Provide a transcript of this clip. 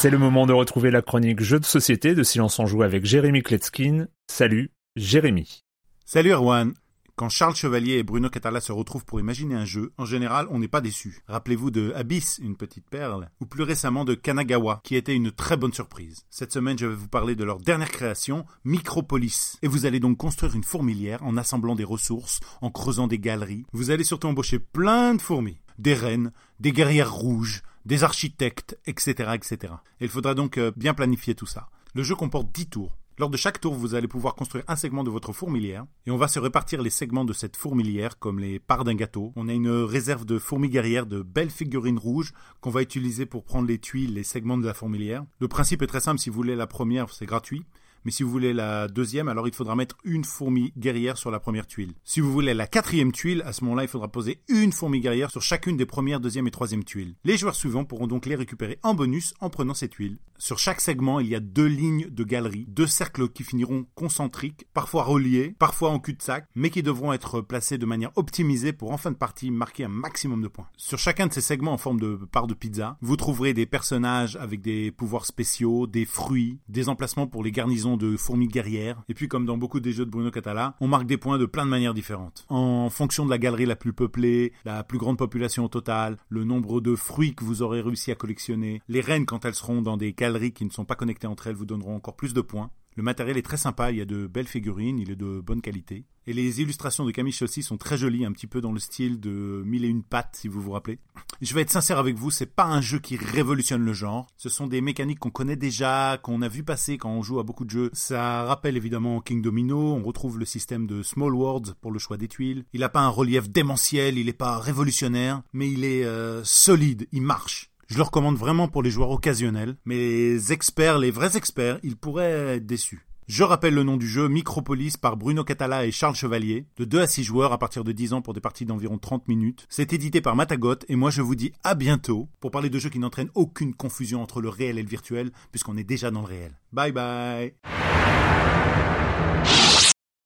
C'est le moment de retrouver la chronique Jeux de société de Silence en Joue avec Jérémy Kletskin. Salut, Jérémy. Salut Erwan. Quand Charles Chevalier et Bruno Catala se retrouvent pour imaginer un jeu, en général, on n'est pas déçu. Rappelez-vous de Abyss, une petite perle, ou plus récemment de Kanagawa, qui était une très bonne surprise. Cette semaine, je vais vous parler de leur dernière création, Micropolis. Et vous allez donc construire une fourmilière en assemblant des ressources, en creusant des galeries. Vous allez surtout embaucher plein de fourmis, des reines, des guerrières rouges, des architectes, etc., etc. Et il faudra donc euh, bien planifier tout ça. Le jeu comporte 10 tours. Lors de chaque tour, vous allez pouvoir construire un segment de votre fourmilière et on va se répartir les segments de cette fourmilière comme les parts d'un gâteau. On a une réserve de fourmis guerrières de belles figurines rouges qu'on va utiliser pour prendre les tuiles, les segments de la fourmilière. Le principe est très simple, si vous voulez la première, c'est gratuit. Mais si vous voulez la deuxième, alors il faudra mettre une fourmi guerrière sur la première tuile. Si vous voulez la quatrième tuile, à ce moment-là, il faudra poser une fourmi guerrière sur chacune des premières, deuxième et troisième tuiles. Les joueurs suivants pourront donc les récupérer en bonus en prenant ces tuiles. Sur chaque segment, il y a deux lignes de galeries, deux cercles qui finiront concentriques, parfois reliés, parfois en cul-de-sac, mais qui devront être placés de manière optimisée pour en fin de partie marquer un maximum de points. Sur chacun de ces segments en forme de part de pizza, vous trouverez des personnages avec des pouvoirs spéciaux, des fruits, des emplacements pour les garnisons de fourmis guerrières. Et puis, comme dans beaucoup des jeux de Bruno Catala, on marque des points de plein de manières différentes. En fonction de la galerie la plus peuplée, la plus grande population au total, le nombre de fruits que vous aurez réussi à collectionner, les reines quand elles seront dans des galeries qui ne sont pas connectées entre elles vous donneront encore plus de points. Le matériel est très sympa, il y a de belles figurines, il est de bonne qualité. Et les illustrations de Camille aussi sont très jolies, un petit peu dans le style de Mille et une pattes, si vous vous rappelez. Je vais être sincère avec vous, c'est pas un jeu qui révolutionne le genre. Ce sont des mécaniques qu'on connaît déjà, qu'on a vu passer quand on joue à beaucoup de jeux. Ça rappelle évidemment King Domino, on retrouve le système de Small Worlds pour le choix des tuiles. Il n'a pas un relief démentiel, il n'est pas révolutionnaire, mais il est euh, solide, il marche. Je le recommande vraiment pour les joueurs occasionnels, mais les experts, les vrais experts, ils pourraient être déçus. Je rappelle le nom du jeu, Micropolis par Bruno Catala et Charles Chevalier, de 2 à 6 joueurs à partir de 10 ans pour des parties d'environ 30 minutes. C'est édité par Matagot et moi je vous dis à bientôt pour parler de jeux qui n'entraînent aucune confusion entre le réel et le virtuel puisqu'on est déjà dans le réel. Bye bye